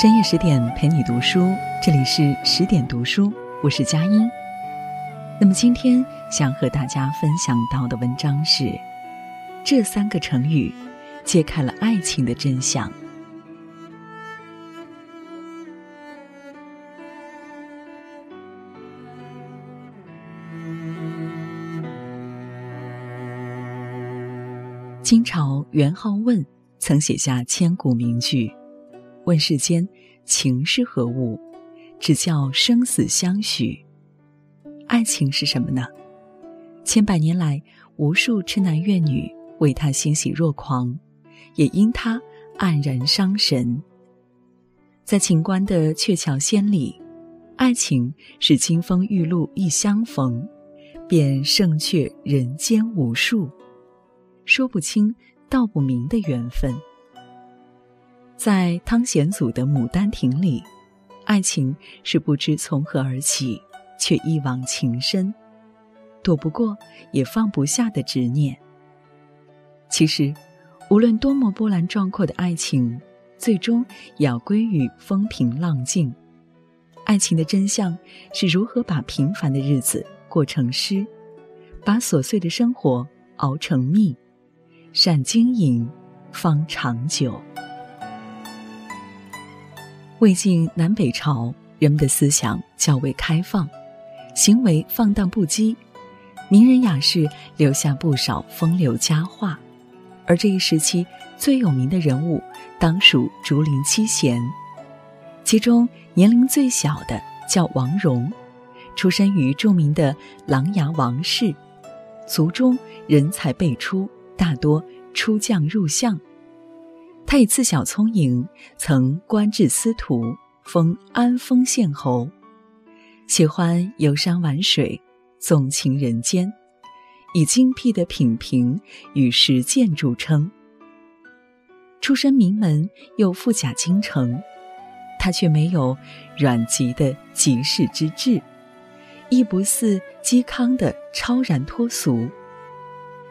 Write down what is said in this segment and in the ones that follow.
深夜十点陪你读书，这里是十点读书，我是佳音。那么今天想和大家分享到的文章是：这三个成语揭开了爱情的真相。清朝元好问曾写下千古名句。问世间情是何物？只叫生死相许。爱情是什么呢？千百年来，无数痴男怨女为他欣喜若狂，也因他黯然伤神。在秦观的《鹊桥仙》里，爱情是金风玉露一相逢，便胜却人间无数，说不清道不明的缘分。在汤显祖的《牡丹亭》里，爱情是不知从何而起，却一往情深，躲不过也放不下的执念。其实，无论多么波澜壮阔的爱情，最终也要归于风平浪静。爱情的真相是如何把平凡的日子过成诗，把琐碎的生活熬成蜜，善经营，方长久。魏晋南北朝，人们的思想较为开放，行为放荡不羁，名人雅士留下不少风流佳话。而这一时期最有名的人物，当属竹林七贤，其中年龄最小的叫王戎，出身于著名的琅琊王氏，族中人才辈出，大多出将入相。他以自小聪颖，曾官至司徒，封安丰县侯，喜欢游山玩水，纵情人间，以精辟的品评与实践著称。出身名门又富甲京城，他却没有阮籍的济世之志，亦不似嵇康的超然脱俗。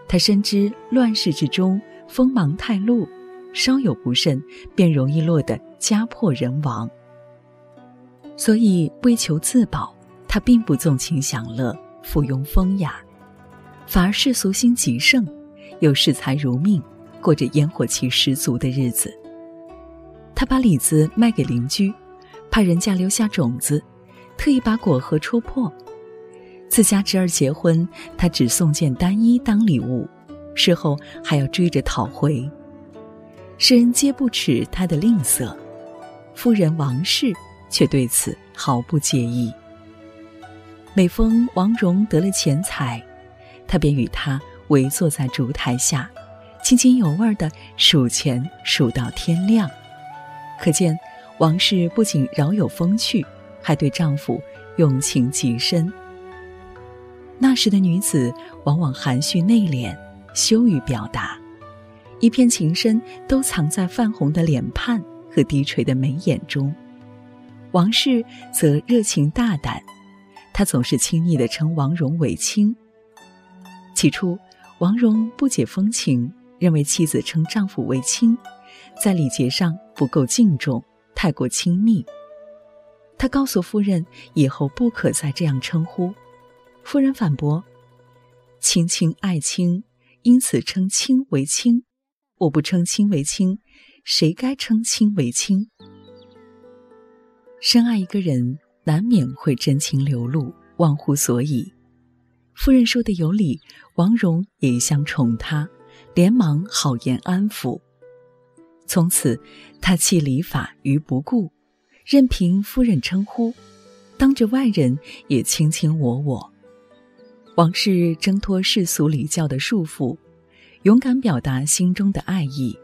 他深知乱世之中锋芒太露。稍有不慎，便容易落得家破人亡。所以为求自保，他并不纵情享乐、附庸风雅，反而世俗心极盛，又视财如命，过着烟火气十足的日子。他把李子卖给邻居，怕人家留下种子，特意把果核戳破。自家侄儿结婚，他只送件单衣当礼物，事后还要追着讨回。世人皆不耻他的吝啬，夫人王氏却对此毫不介意。每逢王戎得了钱财，他便与他围坐在烛台下，津津有味的数钱数到天亮。可见王氏不仅饶有风趣，还对丈夫用情极深。那时的女子往往含蓄内敛，羞于表达。一片情深都藏在泛红的脸畔和低垂的眉眼中，王氏则热情大胆，他总是亲昵地称王戎为亲。起初，王戎不解风情，认为妻子称丈夫为亲，在礼节上不够敬重，太过亲密。他告诉夫人以后不可再这样称呼，夫人反驳：“亲亲爱亲，因此称亲为亲。”我不称亲为亲，谁该称亲为亲？深爱一个人，难免会真情流露，忘乎所以。夫人说的有理，王戎也一向宠她，连忙好言安抚。从此，他弃礼法于不顾，任凭夫人称呼，当着外人也卿卿我我。王氏挣脱世俗礼教的束缚。勇敢表达心中的爱意，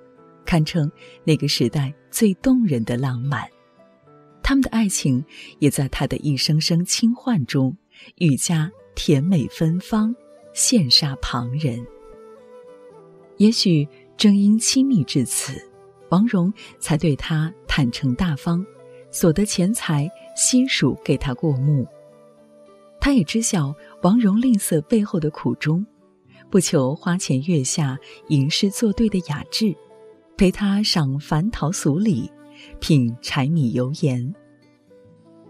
堪称那个时代最动人的浪漫。他们的爱情也在他的一声声轻唤中愈加甜美芬芳，羡煞旁人。也许正因亲密至此，王戎才对他坦诚大方，所得钱财悉数给他过目。他也知晓王戎吝啬背后的苦衷。不求花前月下吟诗作对的雅致，陪他赏繁桃俗礼，品柴米油盐。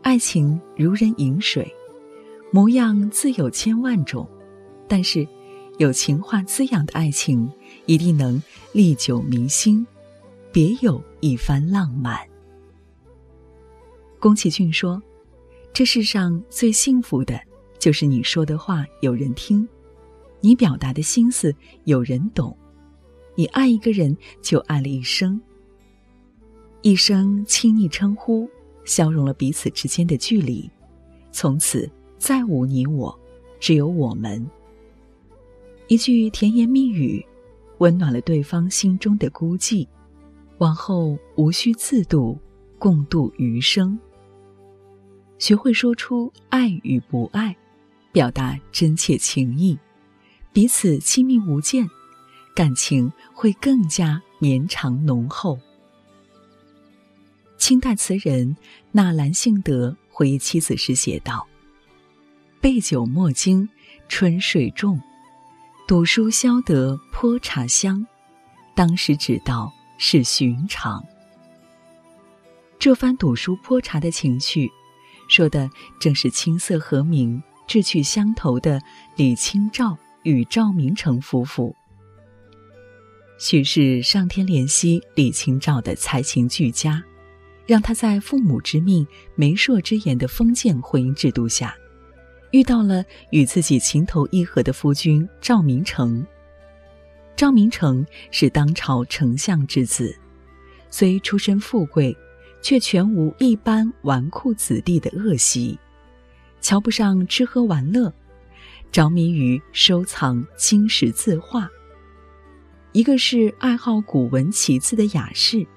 爱情如人饮水，模样自有千万种，但是有情话滋养的爱情，一定能历久弥新，别有一番浪漫。宫崎骏说：“这世上最幸福的，就是你说的话有人听，你表达的心思有人懂，你爱一个人就爱了一生。一声亲昵称呼，消融了彼此之间的距离，从此再无你我，只有我们。一句甜言蜜语，温暖了对方心中的孤寂，往后无需自渡，共度余生。”学会说出爱与不爱，表达真切情意，彼此亲密无间，感情会更加绵长浓厚。清代词人纳兰性德回忆妻子时写道：“杯酒莫惊春水重，赌书消得泼茶香。当时只道是寻常。”这番赌书泼茶的情趣。说的正是青涩和鸣、志趣相投的李清照与赵明诚夫妇。许是上天怜惜李清照的才情俱佳，让她在父母之命、媒妁之言的封建婚姻制度下，遇到了与自己情投意合的夫君赵明诚。赵明诚是当朝丞相之子，虽出身富贵。却全无一般纨绔子弟的恶习，瞧不上吃喝玩乐，着迷于收藏金石字画。一个是爱好古文奇字的雅士，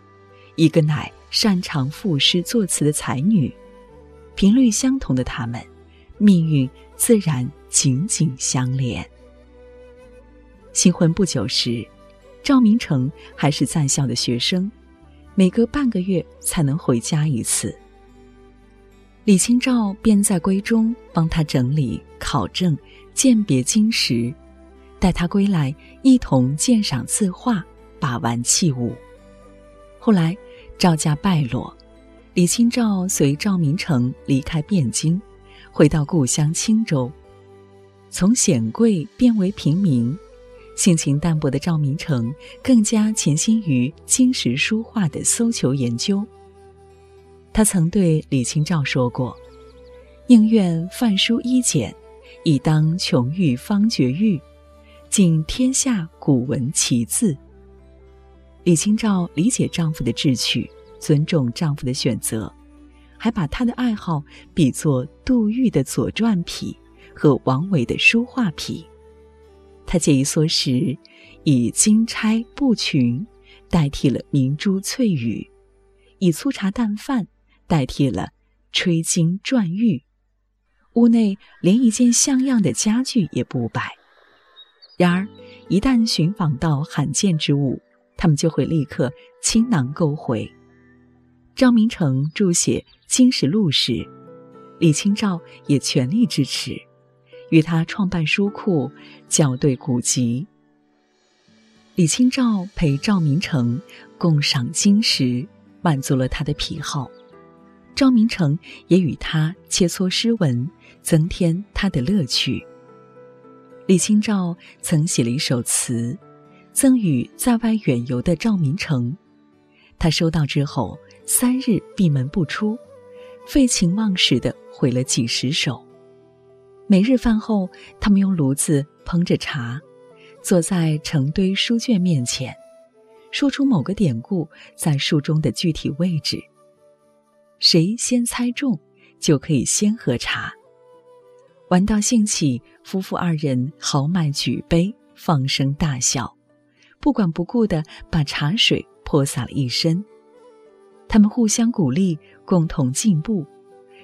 一个乃擅长赋诗作词的才女，频率相同的他们，命运自然紧紧相连。新婚不久时，赵明诚还是在校的学生。每隔半个月才能回家一次。李清照便在闺中帮他整理、考证、鉴别金石，待他归来一同鉴赏字画、把玩器物。后来赵家败落，李清照随赵明诚离开汴京，回到故乡青州，从显贵变为平民。性情淡泊的赵明诚更加潜心于金石书画的搜求研究。他曾对李清照说过：“宁愿泛书衣简，以当琼玉方绝玉，尽天下古文奇字。”李清照理解丈夫的志趣，尊重丈夫的选择，还把他的爱好比作杜预的左传癖和王维的书画癖。他借一缩时，以金钗布裙代替了明珠翠羽，以粗茶淡饭代替了吹金转玉，屋内连一件像样的家具也不摆。然而，一旦寻访到罕见之物，他们就会立刻倾囊购回。张明诚著写《金石录》时，李清照也全力支持。与他创办书库，校对古籍。李清照陪赵明诚共赏金石，满足了他的癖好。赵明诚也与他切磋诗文，增添他的乐趣。李清照曾写了一首词，赠予在外远游的赵明诚。他收到之后，三日闭门不出，废寝忘食的毁了几十首。每日饭后，他们用炉子烹着茶，坐在成堆书卷面前，说出某个典故在书中的具体位置。谁先猜中，就可以先喝茶。玩到兴起，夫妇二人豪迈举杯，放声大笑，不管不顾的把茶水泼洒了一身。他们互相鼓励，共同进步，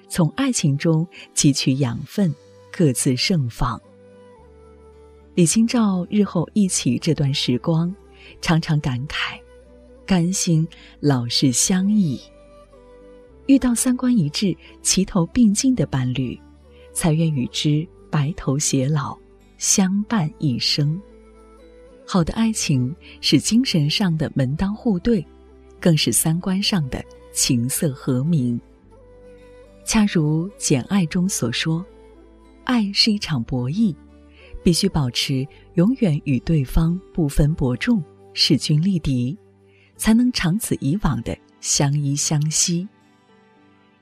从爱情中汲取养分。各自盛放。李清照日后忆起这段时光，常常感慨：甘心老是相依。遇到三观一致、齐头并进的伴侣，才愿与之白头偕老，相伴一生。好的爱情是精神上的门当户对，更是三观上的琴瑟和鸣。恰如《简爱》中所说：“爱是一场博弈，必须保持永远与对方不分伯仲、势均力敌，才能长此以往的相依相惜。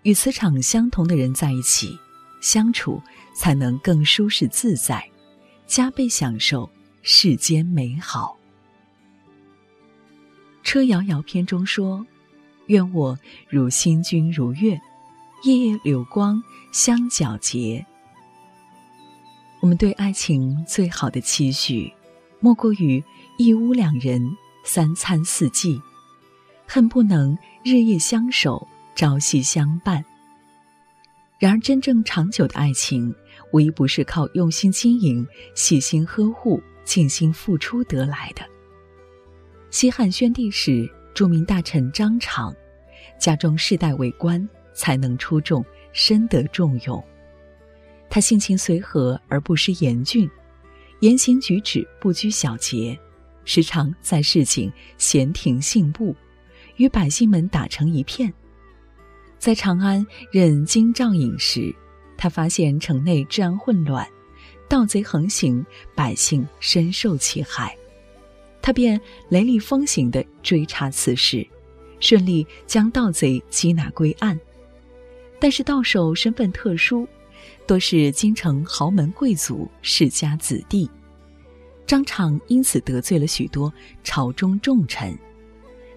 与磁场相同的人在一起相处，才能更舒适自在，加倍享受世间美好。”《车遥遥》篇中说：“愿我如星君如月。”夜夜柳光相皎洁。我们对爱情最好的期许，莫过于一屋两人，三餐四季，恨不能日夜相守，朝夕相伴。然而，真正长久的爱情，无一不是靠用心经营、细心呵护、尽心付出得来的。西汉宣帝时，著名大臣张敞，家中世代为官。才能出众，深得重用。他性情随和而不失严峻，言行举止不拘小节，时常在市井闲庭信步，与百姓们打成一片。在长安任京兆尹时，他发现城内治安混乱，盗贼横行，百姓深受其害，他便雷厉风行地追查此事，顺利将盗贼缉拿归案。但是到手身份特殊，多是京城豪门贵族世家子弟，张敞因此得罪了许多朝中重臣，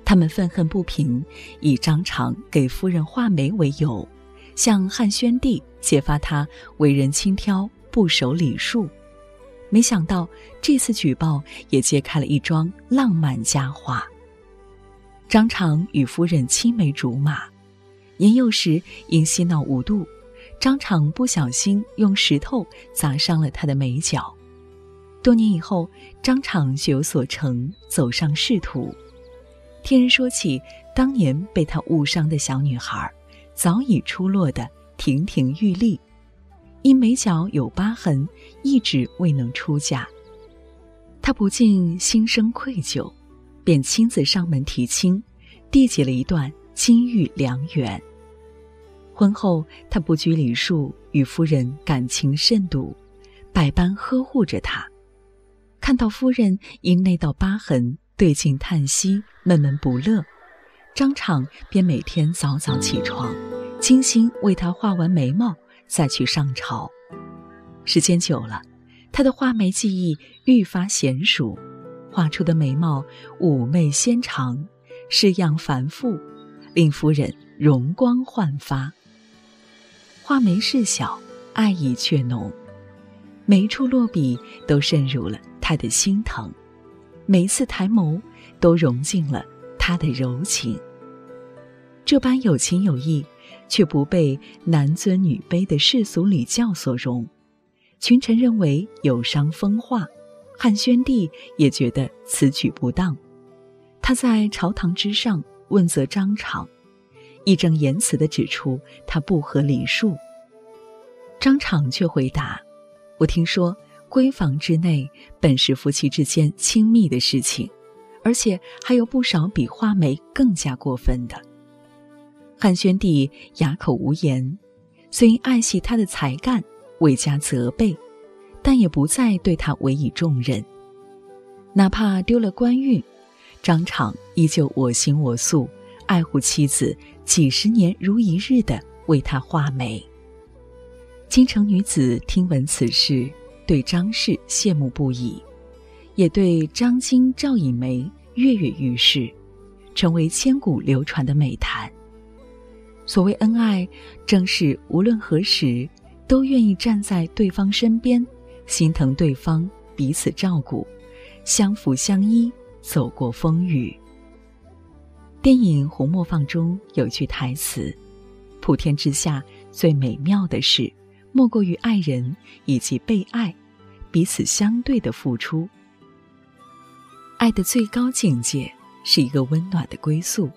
他们愤恨不平，以张敞给夫人画眉为由，向汉宣帝揭发他为人轻佻、不守礼数。没想到这次举报也揭开了一桩浪漫佳话：张敞与夫人青梅竹马。年幼时因嬉闹无度，张敞不小心用石头砸伤了他的眉角。多年以后，张敞学有所成，走上仕途。听人说起当年被他误伤的小女孩，早已出落得亭亭玉立，因眉角有疤痕，一直未能出嫁。他不禁心生愧疚，便亲自上门提亲，缔结了一段。金玉良缘。婚后，他不拘礼数，与夫人感情甚笃，百般呵护着她。看到夫人因那道疤痕对镜叹息、闷闷不乐，张敞便每天早早起床，精心为她画完眉毛，再去上朝。时间久了，他的画眉技艺愈发娴熟，画出的眉毛妩媚纤长，式样繁复。令夫人容光焕发。画眉事小，爱意却浓，每一处落笔都渗入了他的心疼，每一次抬眸都融进了他的柔情。这般有情有义，却不被男尊女卑的世俗礼教所容。群臣认为有伤风化，汉宣帝也觉得此举不当。他在朝堂之上。问责张敞，义正言辞地指出他不合礼数。张敞却回答：“我听说闺房之内本是夫妻之间亲密的事情，而且还有不少比画眉更加过分的。”汉宣帝哑口无言，虽爱惜他的才干，未加责备，但也不再对他委以重任，哪怕丢了官运。张敞依旧我行我素，爱护妻子，几十年如一日的为他画眉。京城女子听闻此事，对张氏羡慕不已，也对张金赵以梅跃跃欲试，成为千古流传的美谈。所谓恩爱，正是无论何时都愿意站在对方身边，心疼对方，彼此照顾，相扶相依。走过风雨。电影《红磨坊》中有句台词：“普天之下最美妙的事，莫过于爱人以及被爱，彼此相对的付出。爱的最高境界是一个温暖的归宿，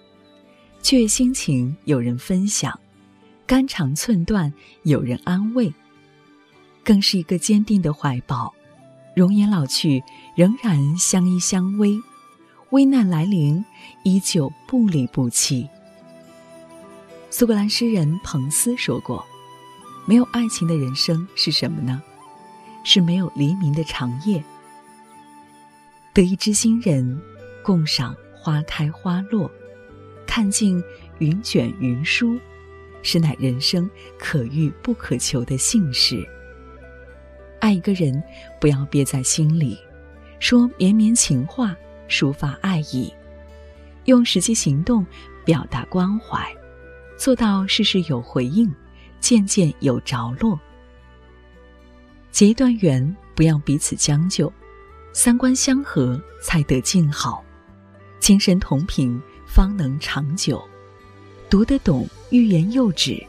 却心情有人分享，肝肠寸断有人安慰，更是一个坚定的怀抱，容颜老去仍然相依相偎。”危难来临，依旧不离不弃。苏格兰诗人彭斯说过：“没有爱情的人生是什么呢？是没有黎明的长夜。得一知心人，共赏花开花落，看尽云卷云舒，实乃人生可遇不可求的幸事。爱一个人，不要憋在心里，说绵绵情话，抒发爱意，用实际行动表达关怀，做到事事有回应，渐渐有着落。结一段缘，不要彼此将就，三观相合才得静好，精神同频方能长久，读得懂欲言又止，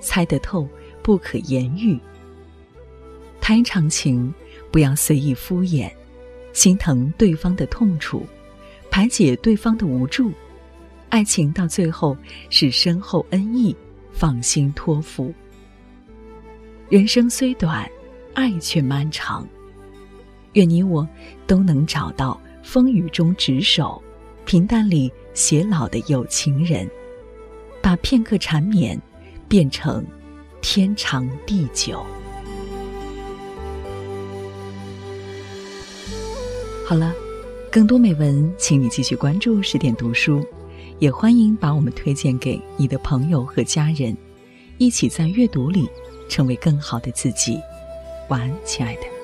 猜得透不可言喻。谈一场情，不要随意敷衍，心疼对方的痛楚，排解对方的无助。爱情到最后是深厚恩义，放心托付。人生虽短，爱却漫长。愿你我都能找到风雨中执手，平淡里偕老的有情人，把片刻缠绵变成天长地久。好了，更多美文，请你继续关注十点读书，也欢迎把我们推荐给你的朋友和家人，一起在阅读里成为更好的自己。晚安，亲爱的。